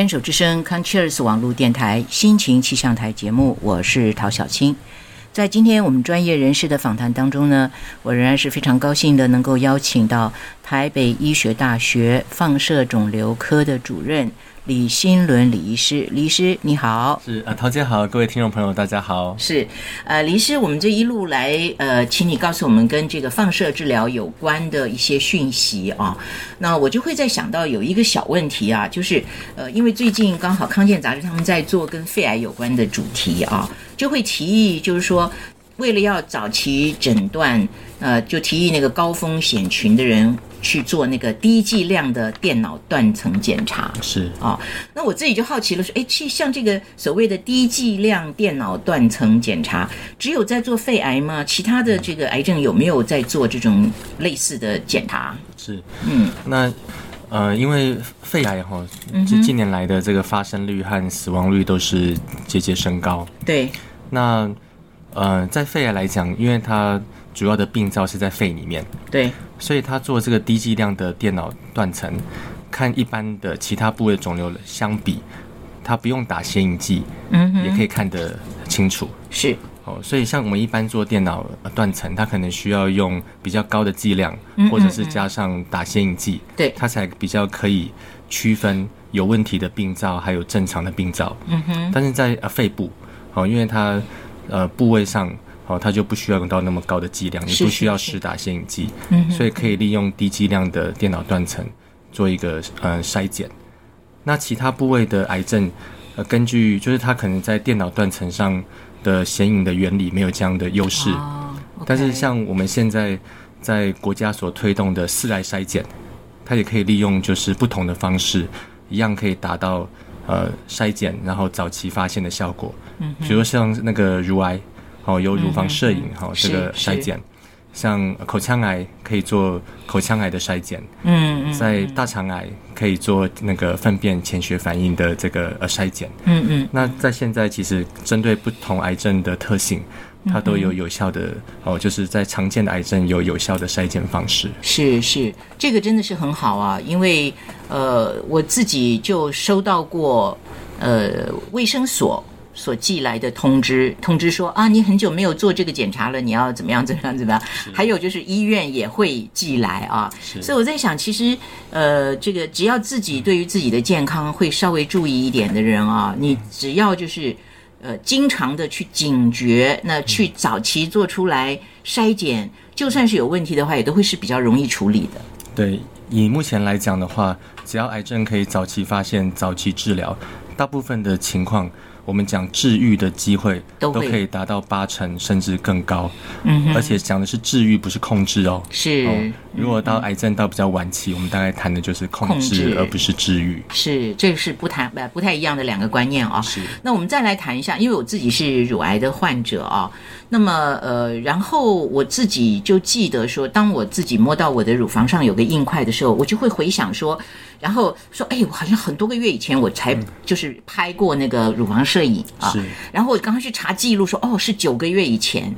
牵手之声 c o n c h e r s 网络电台心情气象台节目，我是陶小青。在今天我们专业人士的访谈当中呢，我仍然是非常高兴的，能够邀请到台北医学大学放射肿瘤科的主任。李新伦李医师，李医师你好，是啊陶姐好，各位听众朋友大家好，是呃李医师，我们这一路来呃，请你告诉我们跟这个放射治疗有关的一些讯息啊。那我就会在想到有一个小问题啊，就是呃，因为最近刚好康健杂志他们在做跟肺癌有关的主题啊，就会提议就是说，为了要早期诊断，呃，就提议那个高风险群的人。去做那个低剂量的电脑断层检查是啊，那我自己就好奇了，说，哎，去像这个所谓的低剂量电脑断层检查，只有在做肺癌吗？其他的这个癌症有没有在做这种类似的检查？是，嗯，那呃，因为肺癌哈，这近年来的这个发生率和死亡率都是节节升高。对，那呃，在肺癌来讲，因为它主要的病灶是在肺里面，对，所以他做这个低剂量的电脑断层，看一般的其他部位肿瘤相比，他不用打显影剂，嗯，也可以看得清楚。是，哦，所以像我们一般做电脑断层，它可能需要用比较高的剂量，或者是加上打显影剂，对，它才比较可以区分有问题的病灶还有正常的病灶。嗯哼，但是在呃肺部，哦，因为它呃部位上。哦，它就不需要用到那么高的剂量，也不需要施打显影剂，所以可以利用低剂量的电脑断层做一个呃筛检。那其他部位的癌症，呃，根据就是它可能在电脑断层上的显影的原理没有这样的优势，但是像我们现在在国家所推动的四癌筛检，它也可以利用就是不同的方式，一样可以达到呃筛检然后早期发现的效果。嗯，比如像那个乳癌。哦，有乳房摄影，哈，这个筛检，像口腔癌可以做口腔癌的筛检，嗯嗯，在大肠癌可以做那个粪便潜血反应的这个呃筛检，嗯嗯，那在现在其实针对不同癌症的特性，它都有有效的哦，就是在常见的癌症有有效的筛检方式。是是，这个真的是很好啊，因为呃，我自己就收到过呃卫生所。所寄来的通知，通知说啊，你很久没有做这个检查了，你要怎么样怎么样怎么样？还有就是医院也会寄来啊，所以我在想，其实呃，这个只要自己对于自己的健康会稍微注意一点的人啊，你只要就是呃，经常的去警觉，那去早期做出来筛检，就算是有问题的话，也都会是比较容易处理的。对，以目前来讲的话，只要癌症可以早期发现、早期治疗，大部分的情况。我们讲治愈的机会都可以达到八成甚至更高，嗯，而且讲的是治愈，不是控制哦。是，如果到癌症到比较晚期，我们大概谈的就是控制，而不是治愈。是，这是不谈不不太一样的两个观念啊。是，那我们再来谈一下，因为我自己是乳癌的患者啊。那么呃，然后我自己就记得说，当我自己摸到我的乳房上有个硬块的时候，我就会回想说。然后说，哎，我好像很多个月以前我才就是拍过那个乳房摄影啊。然后我刚刚去查记录，说哦是九个月以前，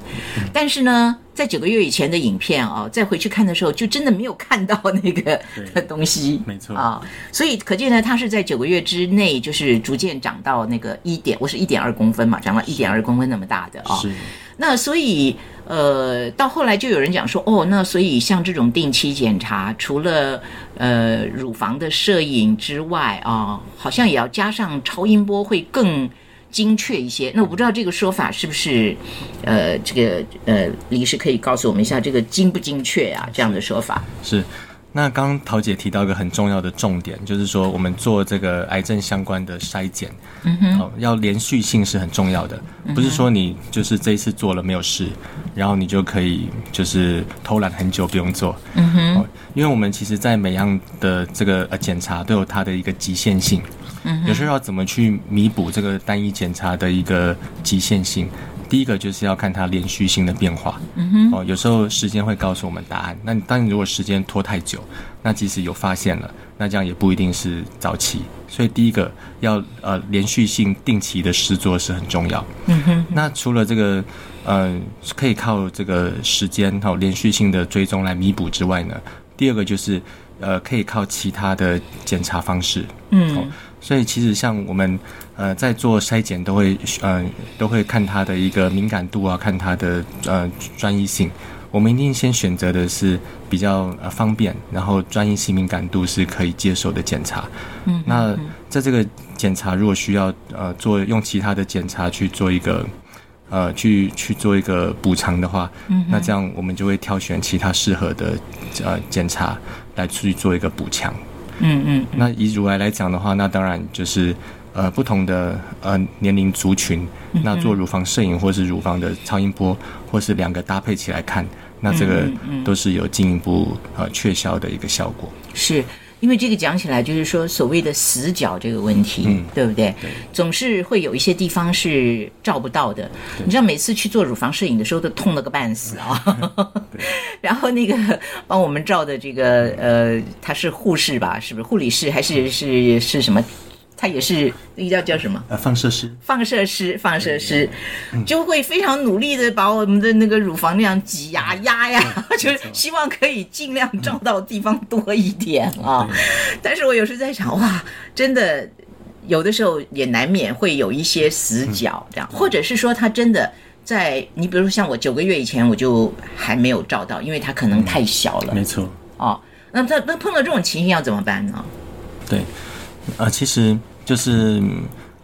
但是呢，在九个月以前的影片啊，再回去看的时候，就真的没有看到那个东西。没错啊，所以可见呢，它是在九个月之内，就是逐渐长到那个一点，我是一点二公分嘛，长了一点二公分那么大的啊。是。那所以。呃，到后来就有人讲说，哦，那所以像这种定期检查，除了呃乳房的摄影之外啊，好像也要加上超音波会更精确一些。那我不知道这个说法是不是呃，这个呃，李医师可以告诉我们一下这个精不精确啊？这样的说法是。那刚刚陶姐提到一个很重要的重点，就是说我们做这个癌症相关的筛检，嗯哼，要连续性是很重要的，不是说你就是这一次做了没有事，然后你就可以就是偷懒很久不用做，嗯哼，因为我们其实在每样的这个呃检查都有它的一个极限性，嗯，有时候要怎么去弥补这个单一检查的一个极限性。第一个就是要看它连续性的变化，嗯哼哦，有时候时间会告诉我们答案。那当然，如果时间拖太久，那即使有发现了，那这样也不一定是早期。所以第一个要呃连续性定期的试做是很重要。嗯哼。那除了这个呃可以靠这个时间哦连续性的追踪来弥补之外呢，第二个就是呃可以靠其他的检查方式。嗯。所以其实像我们呃在做筛检都会呃都会看它的一个敏感度啊，看它的呃专一性。我们一定先选择的是比较呃方便，然后专一性敏感度是可以接受的检查。嗯，那在这个检查如果需要呃做用其他的检查去做一个呃去去做一个补偿的话，嗯，那这样我们就会挑选其他适合的呃检查来去做一个补强。嗯嗯，那以乳癌来讲的话，那当然就是呃不同的呃年龄族群，那做乳房摄影或是乳房的超音波，或是两个搭配起来看。那这个都是有进一步呃确效的一个效果。是因为这个讲起来就是说所谓的死角这个问题，嗯对不对？对总是会有一些地方是照不到的。你知道每次去做乳房摄影的时候都痛了个半死啊。然后那个帮我们照的这个呃，他是护士吧？是不是护理师还是是是什么？他也是那个叫叫什么？呃，放射师，放射师，放射师就会非常努力的把我们的那个乳房那样挤呀压呀，就是希望可以尽量照到地方多一点啊。但是我有时在想，哇，真的有的时候也难免会有一些死角，这样，或者是说他真的在你比如说像我九个月以前我就还没有照到，因为它可能太小了没错，哦。那他那碰到这种情形要怎么办呢？对，呃，其实就是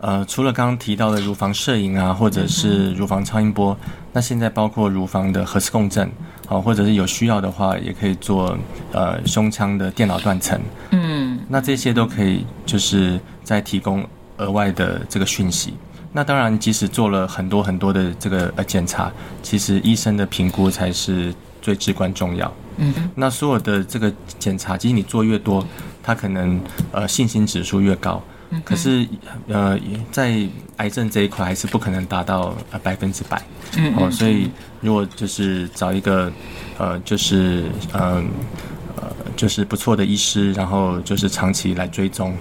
呃，除了刚刚提到的乳房摄影啊，或者是乳房超音波，那现在包括乳房的核磁共振，啊，或者是有需要的话，也可以做呃胸腔的电脑断层，嗯那这些都可以就是在提供额外的这个讯息。那当然，即使做了很多很多的这个呃检查，其实医生的评估才是最至关重要。嗯那所有的这个检查，其实你做越多，它可能呃信心指数越高。可是呃，在癌症这一块还是不可能达到呃百分之百。嗯哦，所以如果就是找一个呃，就是嗯呃就是不错的医师，然后就是长期来追踪，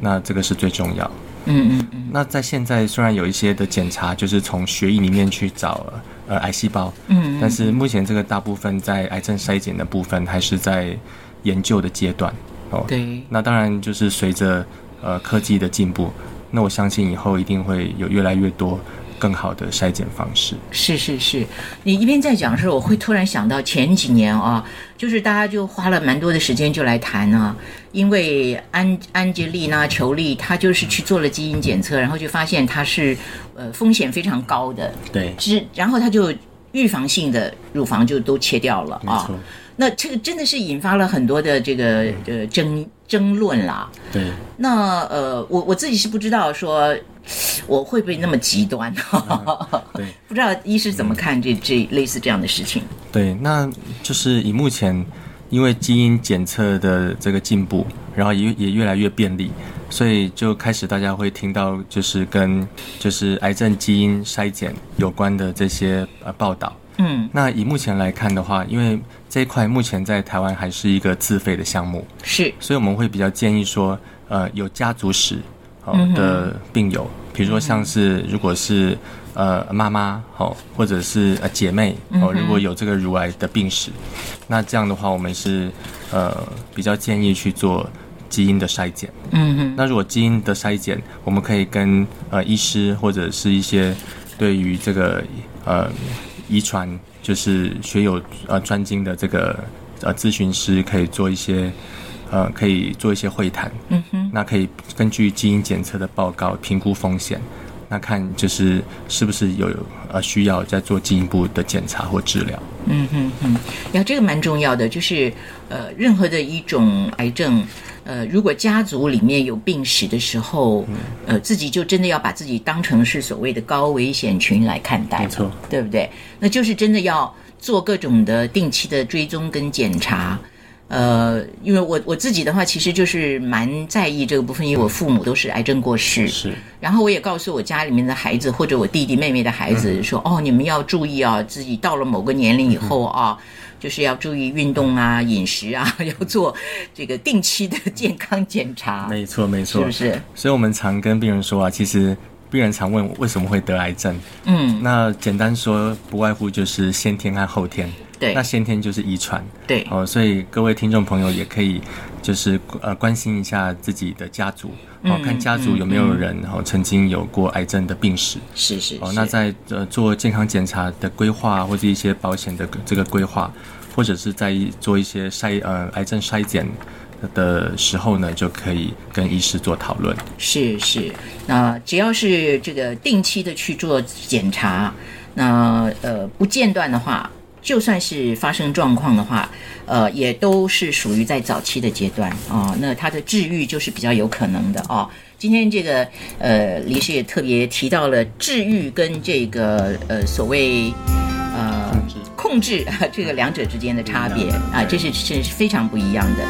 那这个是最重要。嗯嗯嗯那在现在虽然有一些的检查，就是从血液里面去找呃癌细胞，嗯但是目前这个大部分在癌症筛检的部分还是在研究的阶段。哦，对。那当然就是随着呃科技的进步，那我相信以后一定会有越来越多更好的筛检方式。是是是，你一边在讲的时候，我会突然想到前几年啊，就是大家就花了蛮多的时间就来谈啊，因为安安吉丽娜·裘丽她就是去做了基因检测，然后就发现她是呃风险非常高的，对，是然后她就预防性的乳房就都切掉了啊那这个真的是引发了很多的这个呃争争论啦。对。那呃，我我自己是不知道说我会不会那么极端，对不知道医师怎么看这这类似这样的事情。对，那就是以目前因为基因检测的这个进步，然后也也越来越便利，所以就开始大家会听到就是跟就是癌症基因筛检有关的这些呃报道。嗯，那以目前来看的话，因为这一块目前在台湾还是一个自费的项目，是，所以我们会比较建议说，呃，有家族史哦的病友，比如说像是如果是呃妈妈哦，或者是呃姐妹嗯哦，如果有这个乳癌的病史，那这样的话，我们是呃比较建议去做基因的筛检。嗯哼，那如果基因的筛检，我们可以跟呃医师或者是一些对于这个呃遗传就是学有呃专精的这个呃咨询师，可以做一些呃可以做一些会谈。嗯哼，那可以根据基因检测的报告评估风险，那看就是是不是有呃需要再做进一步的检查或治疗。嗯哼哼，呀，这个蛮重要的，就是呃，任何的一种癌症，呃，如果家族里面有病史的时候，呃，自己就真的要把自己当成是所谓的高危险群来看待，没错，对不对？那就是真的要做各种的定期的追踪跟检查。呃，因为我我自己的话，其实就是蛮在意这个部分，因为我父母都是癌症过世，是。然后我也告诉我家里面的孩子或者我弟弟妹妹的孩子说：“哦，你们要注意啊，自己到了某个年龄以后啊，就是要注意运动啊、饮食啊，要做这个定期的健康检查，没错没错，是不是？所以我们常跟病人说啊，其实病人常问我为什么会得癌症，嗯。那简单说，不外乎就是先天和后天。对。那先天就是遗传，对。哦，所以各位听众朋友也可以就是呃关心一下自己的家族，哦，嗯看家族有没有人哦曾经有过癌症的病史。是是哦，是。那在呃做健康检查的规划，或者一些保险的这个规划，或者是在做一些筛呃癌症筛检的时候呢，就可以跟医师做讨论。是是，那只要是这个定期的去做检查，那呃不间断的话，就算是发生状况的话，呃也都是属于在早期的阶段啊、那它的治愈就是比较有可能的哦。今天这个呃，李师也特别提到了治愈跟这个呃所谓呃控制 这个两者之间的差别啊，这是这是非常不一样的。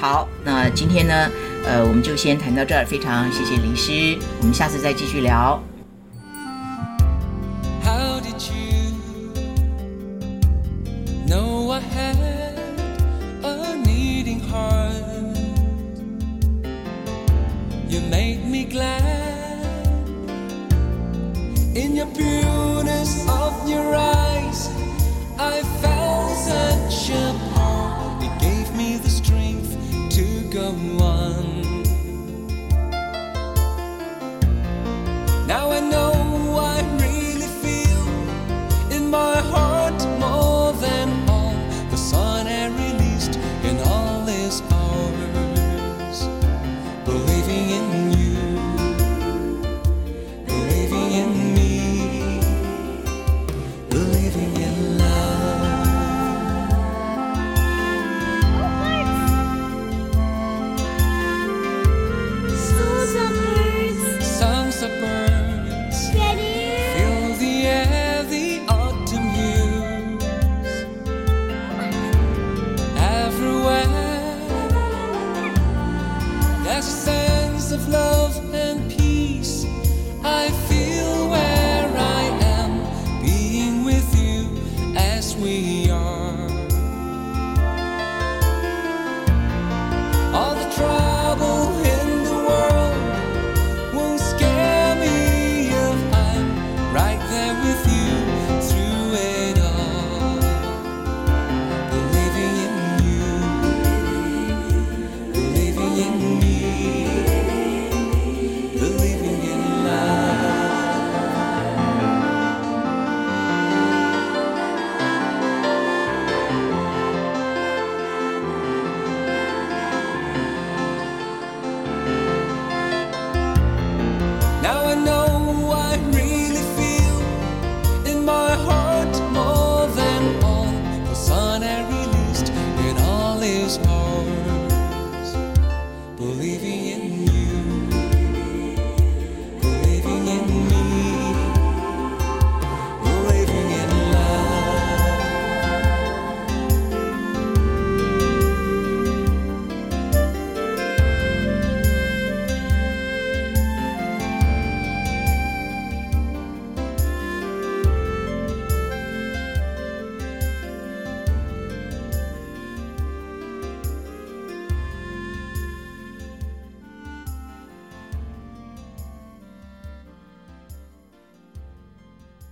好，那今天呢，呃，我们就先谈到这儿，非常谢谢李师，我们下次再继续聊。You made me glad in your pureness of your eyes. I found such a